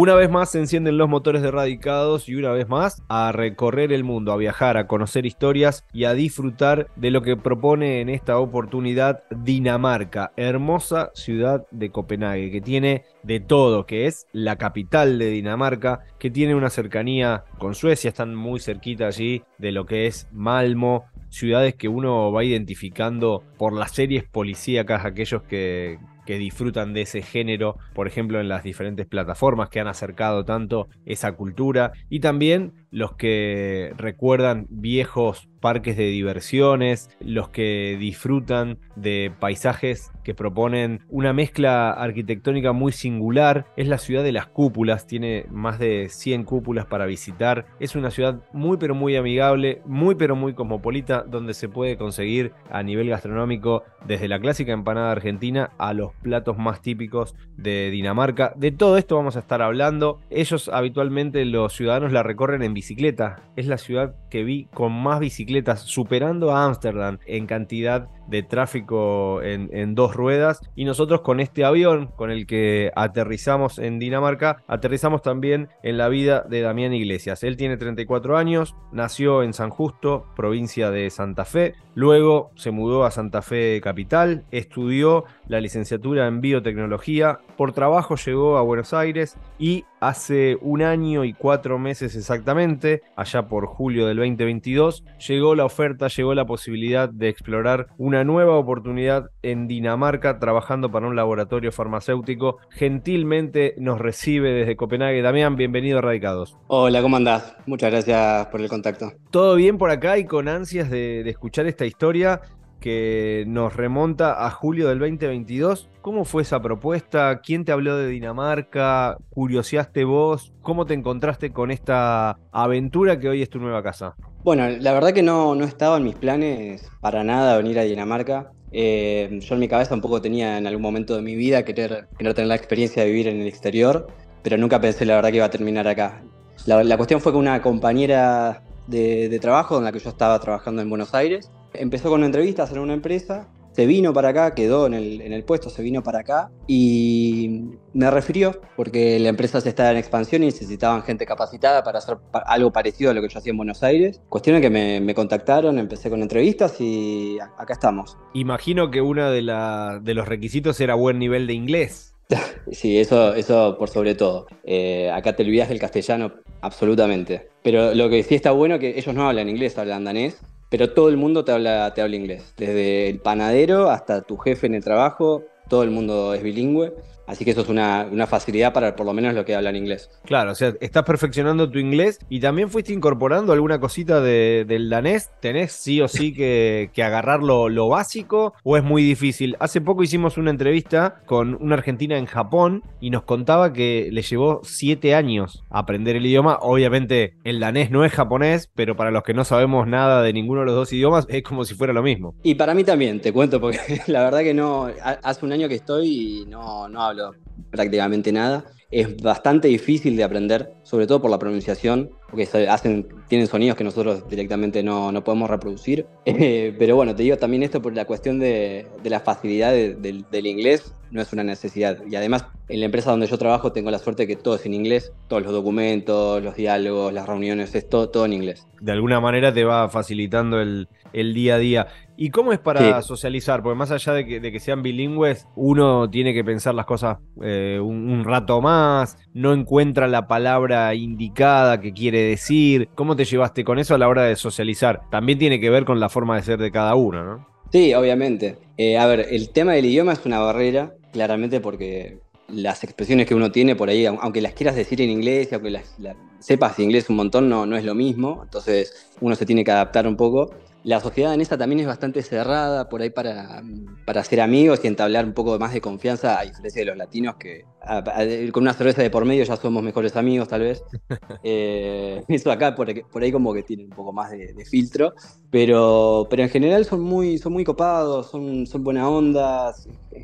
Una vez más se encienden los motores de Radicados y una vez más a recorrer el mundo, a viajar, a conocer historias y a disfrutar de lo que propone en esta oportunidad Dinamarca, hermosa ciudad de Copenhague, que tiene de todo, que es la capital de Dinamarca, que tiene una cercanía con Suecia, están muy cerquita allí de lo que es Malmo, ciudades que uno va identificando por las series policíacas, aquellos que, que disfrutan de ese género, por ejemplo, en las diferentes plataformas que han acercado tanto esa cultura, y también los que recuerdan viejos parques de diversiones, los que disfrutan de paisajes que proponen una mezcla arquitectónica muy singular. Es la ciudad de las cúpulas, tiene más de 100 cúpulas para visitar. Es una ciudad muy pero muy amigable, muy pero muy cosmopolita, donde se puede conseguir a nivel gastronómico desde la clásica empanada argentina a los platos más típicos de Dinamarca. De todo esto vamos a estar hablando. Ellos habitualmente los ciudadanos la recorren en bicicleta. Es la ciudad que vi con más bicicletas, superando a Ámsterdam en cantidad de tráfico en, dos ruedas. Y nosotros con este avión con el que aterrizamos en Dinamarca, aterrizamos también en la vida de Damián Iglesias. Él tiene 34 años, nació en San Justo, provincia de Santa Fe. Luego se mudó a Santa Fe Capital, estudió la licenciatura en biotecnología, por trabajo llegó a Buenos Aires y hace un año y cuatro meses exactamente, allá por julio del 2022, llegó la oferta, llegó la posibilidad de explorar una nueva oportunidad en Dinamarca trabajando para un laboratorio farmacéutico. Gentilmente nos recibe desde Copenhague. Damián, bienvenido a Radicados. Hola, ¿cómo andás? Muchas gracias por el contacto. Todo bien por acá y con ansias de, de escuchar esta historia que nos remonta a julio del 2022. ¿Cómo fue esa propuesta? ¿Quién te habló de Dinamarca? ¿Curioseaste vos? ¿Cómo te encontraste con esta aventura que hoy es tu nueva casa? Bueno, la verdad que no, no estaba en mis planes para nada venir a Dinamarca. Eh, yo en mi cabeza un poco tenía en algún momento de mi vida querer, tener la experiencia de vivir en el exterior, pero nunca pensé la verdad que iba a terminar acá. La, cuestión fue que una compañera de, trabajo, con la que yo estaba trabajando en Buenos Aires, empezó con entrevistas en una empresa, se vino para acá, quedó en el, puesto, se vino para acá y me refirió porque la empresa se estaba en expansión y necesitaban gente capacitada para hacer algo parecido a lo que yo hacía en Buenos Aires. Cuestión que me, contactaron, empecé con entrevistas y acá estamos. Imagino que uno de, de los requisitos era buen nivel de inglés. Sí, eso, eso por sobre todo. Eh, acá te olvidas del castellano, absolutamente. Pero lo que sí está bueno es que ellos no hablan inglés, hablan danés pero todo el mundo te habla, te habla inglés. Desde el panadero hasta tu jefe en el trabajo, todo el mundo es bilingüe. Así que eso es una, facilidad para por lo menos lo que hablan inglés. Claro, o sea, estás perfeccionando tu inglés y también fuiste incorporando alguna cosita del danés. ¿Tenés sí o sí que, agarrar lo, lo, básico o es muy difícil? Hace poco hicimos una entrevista con una argentina en Japón y nos contaba que le llevó siete años aprender el idioma. Obviamente el danés no es japonés, pero para los que no sabemos nada de ninguno de los dos idiomas es como si fuera lo mismo. Y para mí también, te cuento, porque la verdad que no, hace un año que estoy y no, no hablo prácticamente nada. Es bastante difícil de aprender, sobre todo por la pronunciación, porque hacen, tienen sonidos que nosotros directamente no, no podemos reproducir. Eh, pero bueno, te digo también esto por la cuestión de, de la facilidad del inglés, no es una necesidad. Y además, en la empresa donde yo trabajo tengo la suerte de que todo es en inglés, todos los documentos, los diálogos, las reuniones, es todo, todo en inglés. De alguna manera te va facilitando el, el día a día. ¿Y cómo es para socializar? Porque más allá de que, sean bilingües, uno tiene que pensar las cosas eh, un, rato más, no encuentra la palabra indicada que quiere decir. ¿Cómo te llevaste con eso a la hora de socializar? También tiene que ver con la forma de ser de cada uno, ¿no? Sí, obviamente. Eh, a ver, el tema del idioma es una barrera, claramente porque las expresiones que uno tiene por ahí, aunque las quieras decir en inglés, aunque las, sepas inglés un montón, no, no es lo mismo. Entonces uno se tiene que adaptar un poco la sociedad danesa también es bastante cerrada por ahí para, para hacer amigos y entablar un poco más de confianza, a diferencia de los latinos que con una cerveza de por medio ya somos mejores amigos tal vez. Eh, eso acá por, ahí como que tiene un poco más de, filtro, pero, pero en general son muy, son muy copados, son, son buena onda,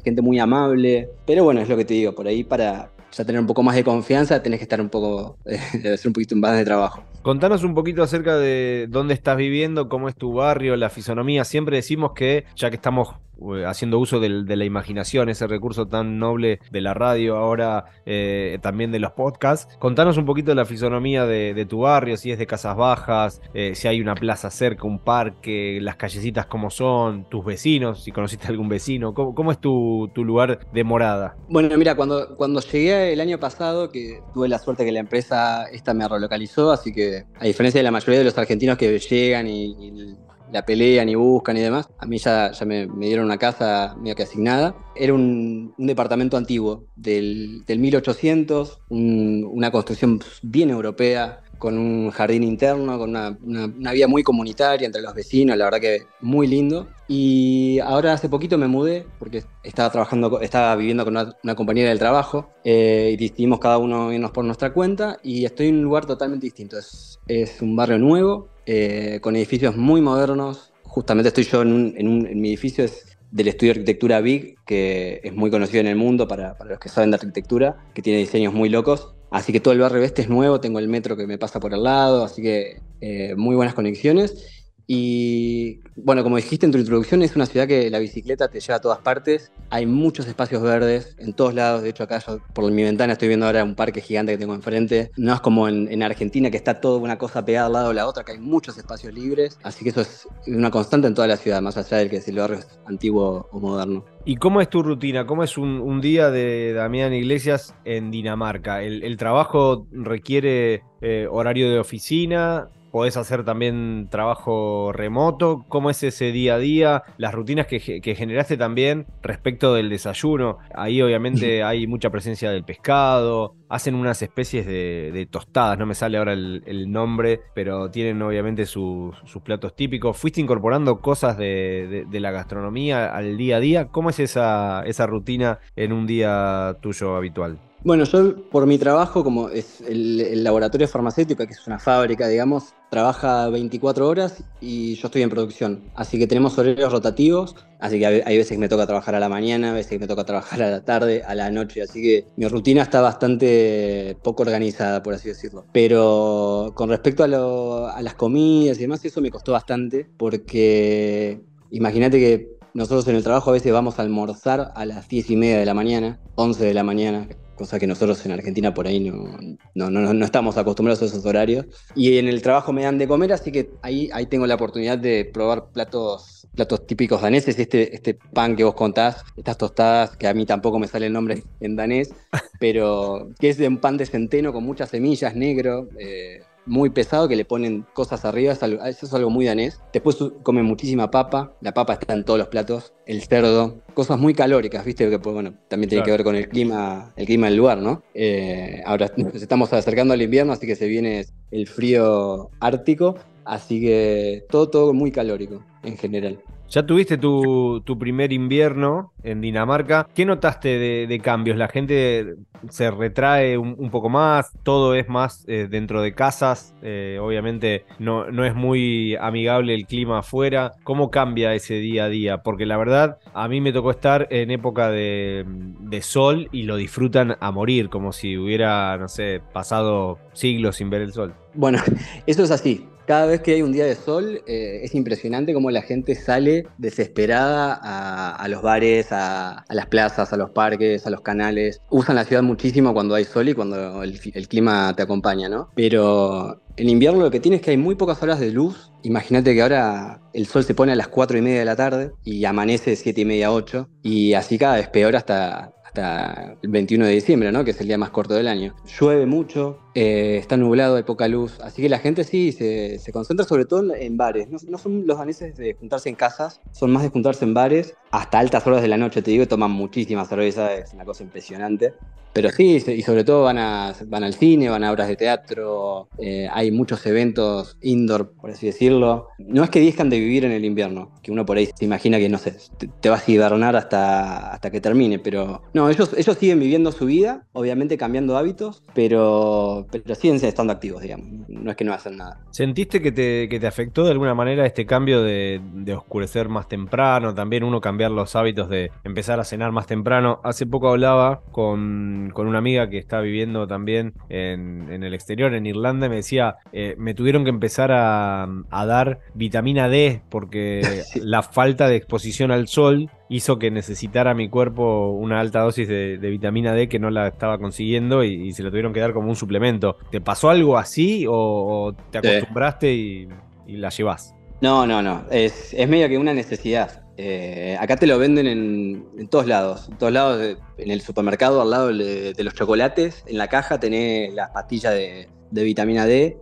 gente muy amable, pero bueno, es lo que te digo, por ahí para, ya tener un poco más de confianza, tenés que estar un poco, debe ser un poquito más de trabajo. Contanos un poquito acerca de dónde estás viviendo, cómo es tu barrio, la fisonomía. Siempre decimos que, ya que estamos eh, haciendo uso de la imaginación, ese recurso tan noble de la radio, ahora eh, también de los podcasts. Contanos un poquito de la fisonomía de, tu barrio, si es de casas bajas, si hay una plaza cerca, un parque, las callecitas cómo son, tus vecinos, si conociste a algún vecino, cómo, es tu, lugar de morada. Bueno, mira, cuando, cuando llegué el año pasado, que tuve la suerte que la empresa esta me relocalizó, así que a diferencia de la mayoría de los argentinos que llegan y la pelean y buscan y demás. A mí ya, ya me, dieron una casa medio que asignada. Era un, departamento antiguo del, del 1800, una construcción bien europea, con un jardín interno, con una, una, vida muy comunitaria entre los vecinos, la verdad que muy lindo. Y ahora hace poquito me mudé porque estaba trabajando, estaba viviendo con una, compañera del trabajo eh, y decidimos cada uno irnos por nuestra cuenta y estoy en un lugar totalmente distinto. Es, es un barrio nuevo, eh, con edificios muy modernos. Justamente estoy yo en, un, en, mi edificio, es del estudio de arquitectura Big, que es muy conocido en el mundo para, para, los que saben de arquitectura, que tiene diseños muy locos. Así que todo el barrio este es nuevo, tengo el metro que me pasa por el lado, así que eh, muy buenas conexiones. Y bueno, como dijiste en tu introducción, es una ciudad que la bicicleta te lleva a todas partes. Hay muchos espacios verdes en todos lados. De hecho, acá por mi ventana estoy viendo ahora un parque gigante que tengo enfrente. No es como en, Argentina que está toda una cosa pegada al lado de la otra, que hay muchos espacios libres. Así que eso es una constante en toda la ciudad, más allá del que si el barrio es antiguo o moderno. ¿Y cómo es tu rutina? ¿Cómo es un, día de Damián Iglesias en Dinamarca? ¿El, trabajo requiere eh, horario de oficina? Podés hacer también trabajo remoto. ¿Cómo es ese día a día? Las rutinas que, generaste también respecto del desayuno. Ahí obviamente hay mucha presencia del pescado. Hacen unas especies de, tostadas, no me sale ahora el, nombre, pero tienen obviamente sus platos típicos. ¿Fuiste incorporando cosas de, la gastronomía al día a día? ¿Cómo es esa, esa rutina en un día tuyo habitual? Bueno, yo por mi trabajo, como es el, laboratorio farmacéutico, que es una fábrica, digamos, trabaja 24 horas y yo estoy en producción. Así que tenemos horarios rotativos, así que hay veces que me toca trabajar a la mañana, a veces que me toca trabajar a la tarde, a la noche, así que mi rutina está bastante poco organizada, por así decirlo. Pero con respecto a, a las comidas y demás, eso me costó bastante, porque imagínate que nosotros en el trabajo a veces vamos a almorzar a las 10 y media de la mañana, 11 de la mañana, cosa que nosotros en Argentina por ahí no, no, no, estamos acostumbrados a esos horarios. Y en el trabajo me dan de comer, así que ahí, ahí tengo la oportunidad de probar platos, platos típicos daneses, este, este pan que vos contás, estas tostadas, que a mí tampoco me sale el nombre en danés, pero que es de un pan de centeno con muchas semillas, negro. Eh, muy pesado que le ponen cosas arriba, eso es algo muy danés. Después comen muchísima papa, la papa está en todos los platos, el cerdo, cosas muy calóricas, viste, que pues, bueno, también tiene que ver con el clima, el clima del lugar, ¿no? Eh, ahora nos estamos acercando al invierno, así que se viene el frío ártico, así que todo, todo muy calórico en general. Ya tuviste tu, primer invierno en Dinamarca. ¿Qué notaste de, cambios? ¿La gente se retrae un, poco más? ¿Todo es más eh, dentro de casas? Eh, obviamente no, es muy amigable el clima afuera. ¿Cómo cambia ese día a día? Porque la verdad, a mí me tocó estar en época de, de sol y lo disfrutan a morir, como si hubiera, no sé, pasado siglos sin ver el sol. Bueno, eso es así. Cada vez que hay un día de sol eh, es impresionante cómo la gente sale desesperada a, los bares, a, las plazas, a los parques, a los canales. Usan la ciudad muchísimo cuando hay sol y cuando el, clima te acompaña, ¿no? Pero en invierno lo que tiene es que hay muy pocas horas de luz. Imagínate que ahora el sol se pone a las 4 y media de la tarde y amanece 7 y media, 8. Y así cada vez peor hasta, hasta el 21 de diciembre, ¿no? que es el día más corto del año. Llueve mucho, eh, está nublado, hay poca luz, así que la gente sí se, concentra sobre todo en, bares. No, son los daneses de juntarse en casas, son más de juntarse en bares hasta altas horas de la noche, te digo, toman muchísima cerveza, es una cosa impresionante. Pero sí, y sobre todo van, al cine, van a obras de teatro, eh, hay muchos eventos indoor, por así decirlo. No es que dejan de vivir en el invierno, que uno por ahí se imagina que, no sé, te, vas a hibernar hasta, hasta que termine, pero no, ellos, ellos siguen viviendo su vida, obviamente cambiando hábitos, pero, pero siguen estando activos, digamos. No es que no hacen nada. ¿Sentiste que te, que te afectó de alguna manera este cambio de, de oscurecer más temprano, también uno cambiar los hábitos de empezar a cenar más temprano. Hace poco hablaba con, una amiga que está viviendo también en, el exterior, en Irlanda, y me decía, eh, me tuvieron que empezar a, dar vitamina D porque la falta de exposición al sol hizo que necesitara mi cuerpo una alta dosis de, vitamina D que no la estaba consiguiendo y, se lo tuvieron que dar como un suplemento. ¿Te pasó algo así o, te acostumbraste y, la llevas? No, no, no. Es, medio que una necesidad. Eh, acá te lo venden en, todos lados. En todos lados, en el supermercado, al lado de, los chocolates, en la caja tenés las pastillas de, vitamina D,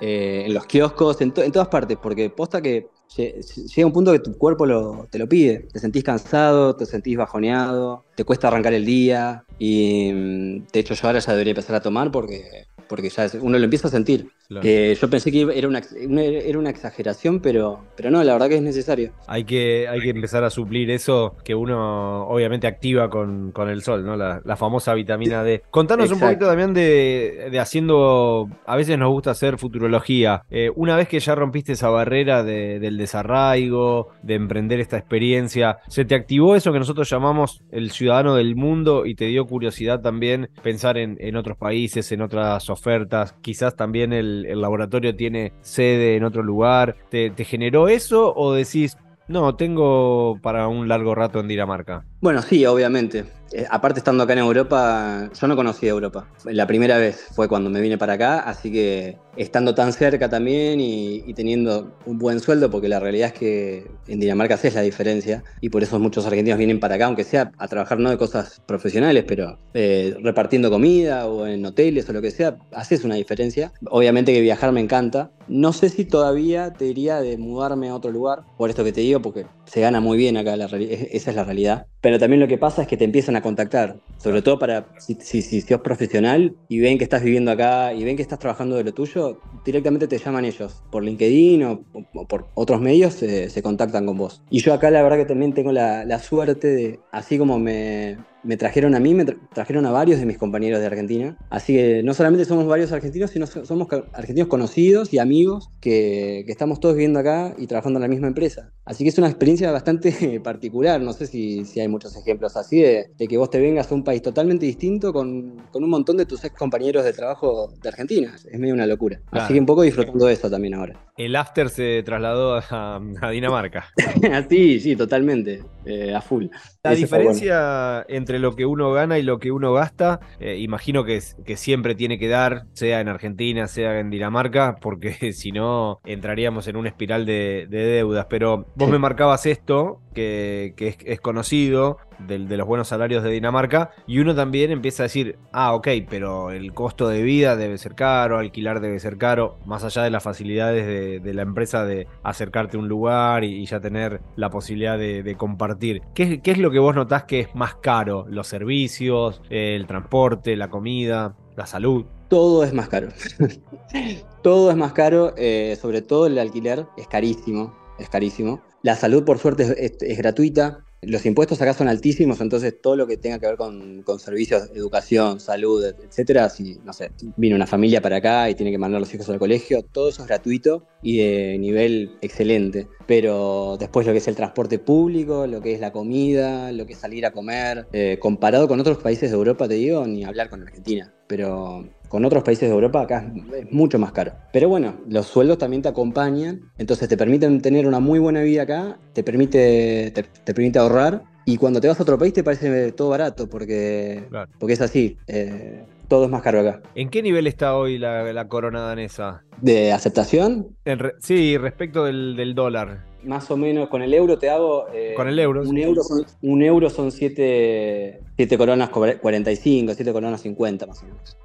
eh, en los kioscos, en, en, todas partes, porque posta que llega un punto que tu cuerpo te lo pide. Te sentís cansado, te sentís bajoneado, te cuesta arrancar el día. Y mm, de hecho, yo ahora ya debería empezar a tomar porque, porque ya uno lo empieza a sentir. Yo pensé que era una, era una exageración, pero, pero no, la verdad que es necesario. Hay que, hay que empezar a suplir eso que uno obviamente activa con, el sol, ¿no? La, famosa vitamina D. Contanos un poquito también de, haciendo. A veces nos gusta hacer futurología. Eh, una vez que ya rompiste esa barrera del desarraigo, de emprender esta experiencia, ¿se te activó eso que nosotros llamamos el ciudadano del mundo y te dio curiosidad también pensar en, otros países, en otras ofertas? Quizás también el, laboratorio tiene sede en otro lugar. ¿Te, ¿Te generó eso o decís, no, tengo para un largo rato en Dinamarca? Bueno, sí, obviamente. Eh, aparte estando acá en Europa, yo no conocía Europa. La primera vez fue cuando me vine para acá, así que estando tan cerca también y, teniendo un buen sueldo, porque la realidad es que en Dinamarca haces la diferencia y por eso muchos argentinos vienen para acá, aunque sea a trabajar no de cosas profesionales, pero eh, repartiendo comida o en hoteles o lo que sea, haces una diferencia. Obviamente que viajar me encanta. No sé si todavía te diría de mudarme a otro lugar, por esto que te digo, porque se gana muy bien acá, esa es la realidad. Pero también lo que pasa es que te empiezan a contactar, sobre todo para si, si, si, sos profesional y ven que estás viviendo acá y ven que estás trabajando de lo tuyo, directamente te llaman ellos, por LinkedIn o, por otros medios se, contactan con vos. Y yo acá la verdad que también tengo la, la suerte de, así como me, me trajeron a mí, me trajeron a varios de mis compañeros de Argentina. Así que no solamente somos varios argentinos, sino somos argentinos conocidos y amigos que, estamos todos viviendo acá y trabajando en la misma empresa. Así que es una experiencia bastante particular. No sé si, hay muchos ejemplos así de, que vos te vengas a un país totalmente distinto con, un montón de tus ex compañeros de trabajo de Argentina. Es medio una locura. Así que un poco disfrutando de eso también ahora. El after se trasladó a, Dinamarca. sí, sí, totalmente. Eh, a full. La diferencia entre lo que uno gana y lo que uno gasta, eh, imagino que, que, siempre tiene que dar, sea en Argentina, sea en Dinamarca, porque si no entraríamos en una espiral de, deudas. Pero vos me marcabas esto, que, es, conocido, de, los buenos salarios de Dinamarca, y uno también empieza a decir, ah, ok, pero el costo de vida debe ser caro, alquilar debe ser caro, más allá de las facilidades de, la empresa de acercarte a un lugar y, ya tener la posibilidad de, compartir. ¿Qué, ¿Qué, es lo que vos notás que es más caro? ¿Los servicios, el transporte, la comida, la salud? Todo es más caro. todo es más caro, eh, sobre todo el alquiler es carísimo, es carísimo. La salud, por suerte, es, gratuita. Los impuestos acá son altísimos, entonces todo lo que tenga que ver con, servicios, educación, salud, etcétera, si, no sé, vino una familia para acá y tiene que mandar a los hijos al colegio, todo eso es gratuito y de nivel excelente. Pero después lo que es el transporte público, lo que es la comida, lo que es salir a comer, eh, comparado con otros países de Europa, te digo, ni hablar con Argentina. Pero con otros países de Europa acá es mucho más caro. Pero bueno, los sueldos también te acompañan, entonces te permiten tener una muy buena vida acá, te permite, te, permite ahorrar y cuando te vas a otro país te parece todo barato porque, porque es así. Eh, todo es más caro acá. ¿En qué nivel está hoy la, corona danesa? ¿De aceptación? sí, respecto del, dólar. Más o menos, con el euro te hago. Eh, con el euro. Un, euro son, un euro son 7 coronas 45, 7 coronas 50 más o menos.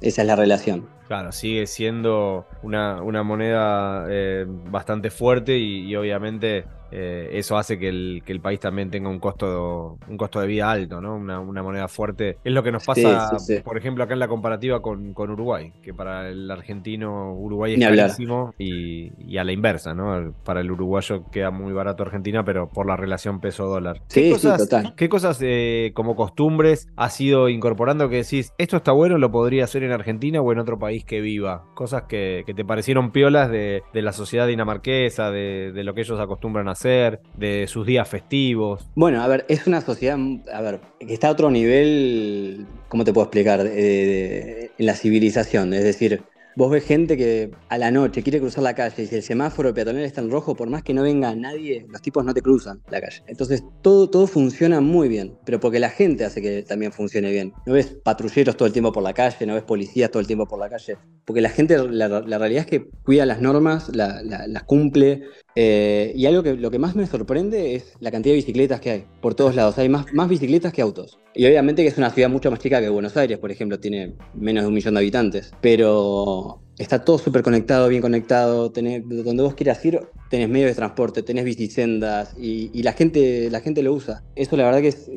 Esa es la relación. Claro, sigue siendo una, moneda eh, bastante fuerte y, obviamente eh, eso hace que el, que el, país también tenga un costo, un costo de vida alto, ¿no? Una, moneda fuerte. Es lo que nos pasa, por ejemplo, acá en la comparativa con, Uruguay, que para el argentino Uruguay es carísimo y, a la inversa, ¿no? Para el uruguayo queda muy barato Argentina, pero por la relación peso-dólar. ¿Qué cosas, ¿Qué cosas eh, como costumbres has ido incorporando que decís, esto está bueno, lo podría hacer en Argentina o en otro país que viva? Cosas que, te parecieron piolas de, la sociedad dinamarquesa, de, lo que ellos acostumbran a hacer, de sus días festivos. Bueno, a ver, es una sociedad, a ver, que está a otro nivel, ¿cómo te puedo explicar? en la civilización. Es decir, Vos ves gente que a la noche quiere cruzar la calle y si el semáforo peatonal está en rojo, por más que no venga nadie, los tipos no te cruzan la calle. Entonces todo, todo funciona muy bien, pero porque la gente hace que también funcione bien. No ves patrulleros todo el tiempo por la calle, no ves policías todo el tiempo por la calle, porque la gente, la, realidad es que cuida las normas, las cumple, eh, y algo que lo que más me sorprende es la cantidad de bicicletas que hay por todos lados. Hay más, más bicicletas que autos. Y obviamente que es una ciudad mucho más chica que Buenos Aires, por ejemplo, tiene menos de un millón de habitantes. Pero está todo súper conectado, bien conectado. Donde vos quieras ir, tenés medios de transporte, tenés bicisendas y, y, la, gente, la gente lo usa. Eso la verdad que es,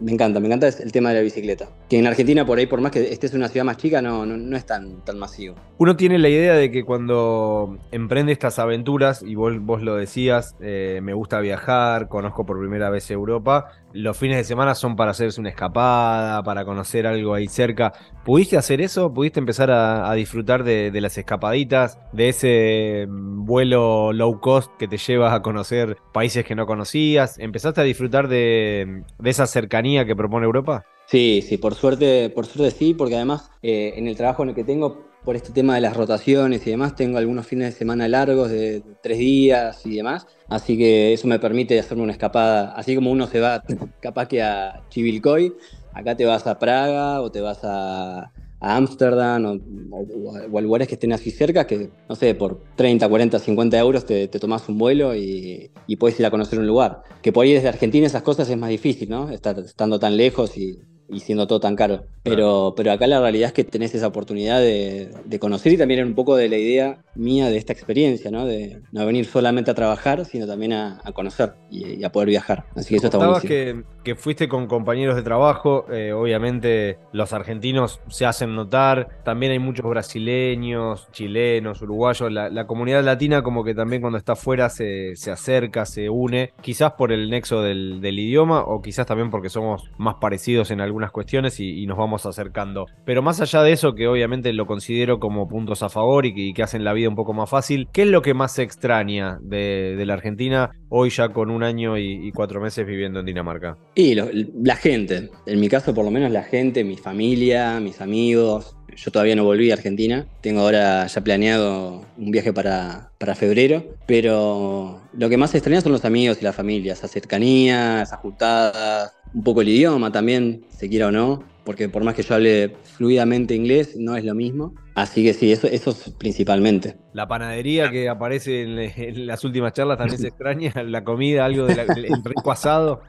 me encanta, me encanta el tema de la bicicleta. Que en Argentina, por ahí, por más que estés en una ciudad más chica, no, no, es tan, tan masivo. Uno tiene la idea de que cuando emprende estas aventuras, y vos, vos lo decías, eh, me gusta viajar, conozco por primera vez Europa, los fines de semana son para hacerse una escapada, para conocer algo ahí cerca. ¿Pudiste hacer eso? ¿Pudiste empezar a, disfrutar de, las escapaditas, de ese mm, vuelo low cost que te lleva a conocer países que no conocías? ¿Empezaste a disfrutar de, esa cercanía que propone Europa? Sí, sí, por suerte, por suerte sí, porque además eh, en el trabajo en el que tengo por este tema de las rotaciones y demás, tengo algunos fines de semana largos de tres días y demás, así que eso me permite hacerme una escapada, así como uno se va capaz que a Chivilcoy, acá te vas a Praga o te vas a Ámsterdam o, a lugares que estén así cerca, que no sé, por 30, 40, 50 euros te, tomas un vuelo y, y, puedes ir a conocer un lugar. Que por ahí desde Argentina esas cosas es más difícil, ¿no? Estar, estando tan lejos y, y siendo todo tan caro. Pero, pero acá la realidad es que tenés esa oportunidad de, conocer y también un poco de la idea mía de esta experiencia, ¿no? De no venir solamente a trabajar, sino también a, conocer y, a poder viajar. Así que eso está buenísimo. Que, que fuiste con compañeros de trabajo, eh, obviamente los argentinos se hacen notar, también hay muchos brasileños, chilenos, uruguayos, la, comunidad latina como que también cuando está afuera se, acerca, se une, quizás por el nexo del, del idioma o quizás también porque somos más parecidos en algún cuestiones y, nos vamos acercando. Pero más allá de eso, que obviamente lo considero como puntos a favor y que, hacen la vida un poco más fácil, ¿qué es lo que más se extraña de, la Argentina hoy ya con un año y, cuatro meses viviendo en Dinamarca? Y la gente, en mi caso por lo menos la gente, mi familia, mis amigos, yo todavía no volví a Argentina. Tengo ahora ya planeado un viaje para, para febrero. Pero lo que más extraña son los amigos y la familia. Esa cercanía, esas juntadas. Un poco el idioma también, se quiera o no. Porque por más que yo hable fluidamente inglés, no es lo mismo. Así que sí, eso, eso es principalmente. La panadería que aparece en, las últimas charlas también se extraña. La comida, algo del rico asado.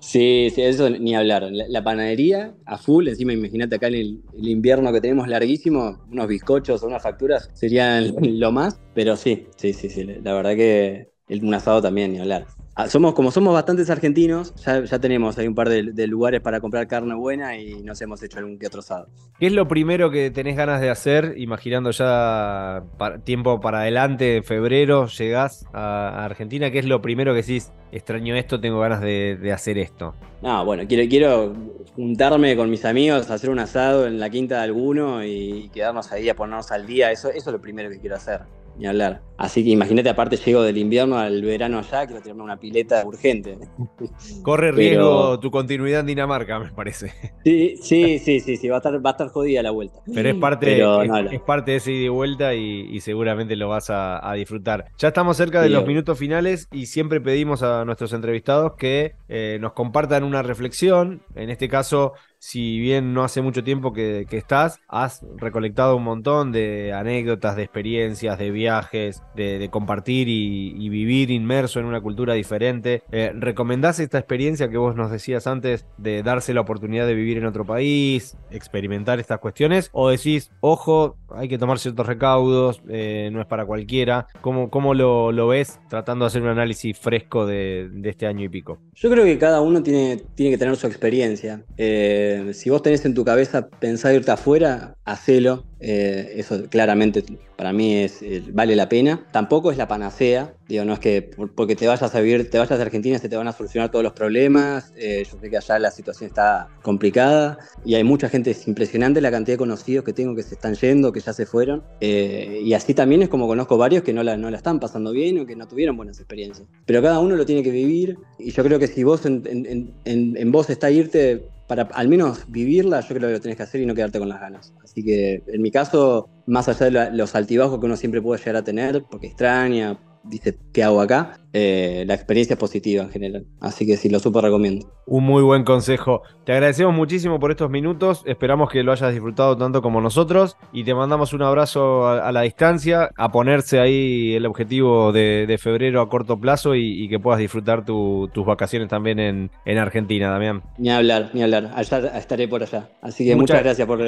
Sí, sí, eso ni hablar. La, panadería a full, encima imagínate acá en el, invierno que tenemos larguísimo, unos bizcochos o unas facturas serían lo más, pero sí, sí, sí, sí, la verdad que el, un asado también, ni hablar. Ah, somos, como somos bastantes argentinos, ya, tenemos ahí un par de, lugares para comprar carne buena y nos hemos hecho algún que otro asado. ¿Qué es lo primero que tenés ganas de hacer, imaginando ya tiempo para adelante, en febrero, llegás a, Argentina? ¿Qué es lo primero que decís, extraño esto, tengo ganas de, hacer esto? No, bueno, quiero, quiero juntarme con mis amigos, hacer un asado en la quinta de alguno y quedarnos ahí a ponernos al día. Eso, eso es lo primero que quiero hacer ni hablar. Así que imagínate, aparte llego del invierno al verano allá, quiero tirarme una pileta urgente. Corre riesgo tu continuidad en Dinamarca, me parece. Sí, sí, sí, sí, sí va, a estar, va a estar jodida la vuelta. Pero es parte, es, parte de ese ida y vuelta y, seguramente lo vas a, disfrutar. Ya estamos cerca de los minutos finales y siempre pedimos a nuestros entrevistados que eh, nos compartan una reflexión, en este caso si bien no hace mucho tiempo que, estás, has recolectado un montón de anécdotas, de experiencias, de viajes, de, compartir y, vivir inmerso en una cultura diferente. Eh, ¿Recomendás esta experiencia que vos nos decías antes de darse la oportunidad de vivir en otro país, experimentar estas cuestiones? ¿O decís, ojo, hay que tomar ciertos recaudos, eh, no es para cualquiera? ¿Cómo, cómo lo, ves tratando de hacer un análisis fresco de, este año y pico? Yo creo que cada uno tiene, tiene que tener su experiencia. Eh, que si vos tenés en tu cabeza pensar irte afuera, hacelo. Eh, eso claramente para mí es, eh, vale la pena. Tampoco es la panacea. Digo, no es que porque te vayas a vivir, te vayas a Argentina se te van a solucionar todos los problemas. Eh, yo sé que allá la situación está complicada y hay mucha gente, es impresionante la cantidad de conocidos que tengo que se están yendo, que ya se fueron. y así también es como conozco varios que no la, no la están pasando bien o que no tuvieron buenas experiencias. Pero cada uno lo tiene que vivir y yo creo que si vos en vos está irte, para al menos vivirla, yo creo que lo tenés que hacer y no quedarte con las ganas. Así que en mi caso, más allá de los altibajos que uno siempre puede llegar a tener, porque extraña, dice, ¿qué hago acá? Eh, la experiencia es positiva en general. Así que sí, lo súper recomiendo. Un muy buen consejo. Te agradecemos muchísimo por estos minutos. Esperamos que lo hayas disfrutado tanto como nosotros. Y te mandamos un abrazo a, la distancia, a ponerse ahí el objetivo de, febrero a corto plazo y, que puedas disfrutar tus vacaciones también en, Argentina, Damián. Ni hablar, ni hablar. Allá estaré por allá. Así que muchas, gracias por,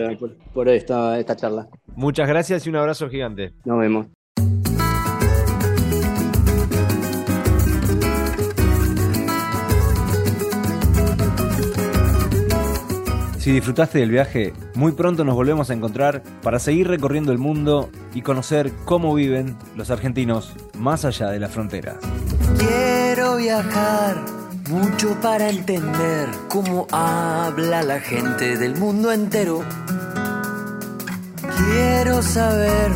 por, esta, esta charla. Muchas gracias y un abrazo gigante. Nos vemos. Si disfrutaste del viaje, muy pronto nos volvemos a encontrar para seguir recorriendo el mundo y conocer cómo viven los argentinos más allá de las fronteras. Quiero viajar mucho para entender cómo habla la gente del mundo entero. Quiero saber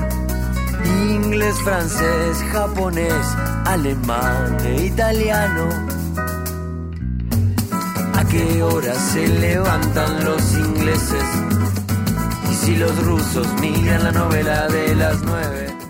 inglés, francés, japonés, alemán e italiano qué hora se levantan los ingleses y si los rusos miran la novela de las nueve.